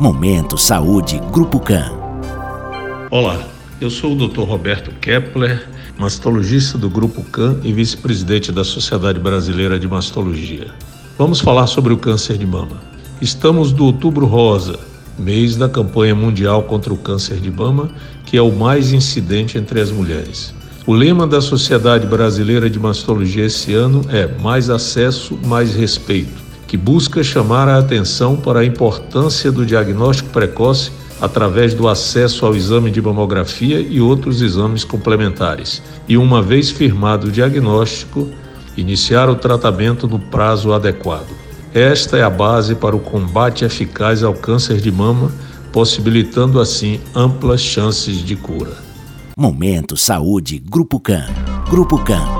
Momento Saúde Grupo CAN. Olá, eu sou o Dr. Roberto Kepler, mastologista do Grupo CAN e vice-presidente da Sociedade Brasileira de Mastologia. Vamos falar sobre o câncer de mama. Estamos no Outubro Rosa, mês da campanha mundial contra o câncer de mama, que é o mais incidente entre as mulheres. O lema da Sociedade Brasileira de Mastologia esse ano é Mais acesso, mais respeito que busca chamar a atenção para a importância do diagnóstico precoce através do acesso ao exame de mamografia e outros exames complementares. E, uma vez firmado o diagnóstico, iniciar o tratamento no prazo adequado. Esta é a base para o combate eficaz ao câncer de mama, possibilitando assim amplas chances de cura. Momento Saúde Grupo CAN. Grupo CAN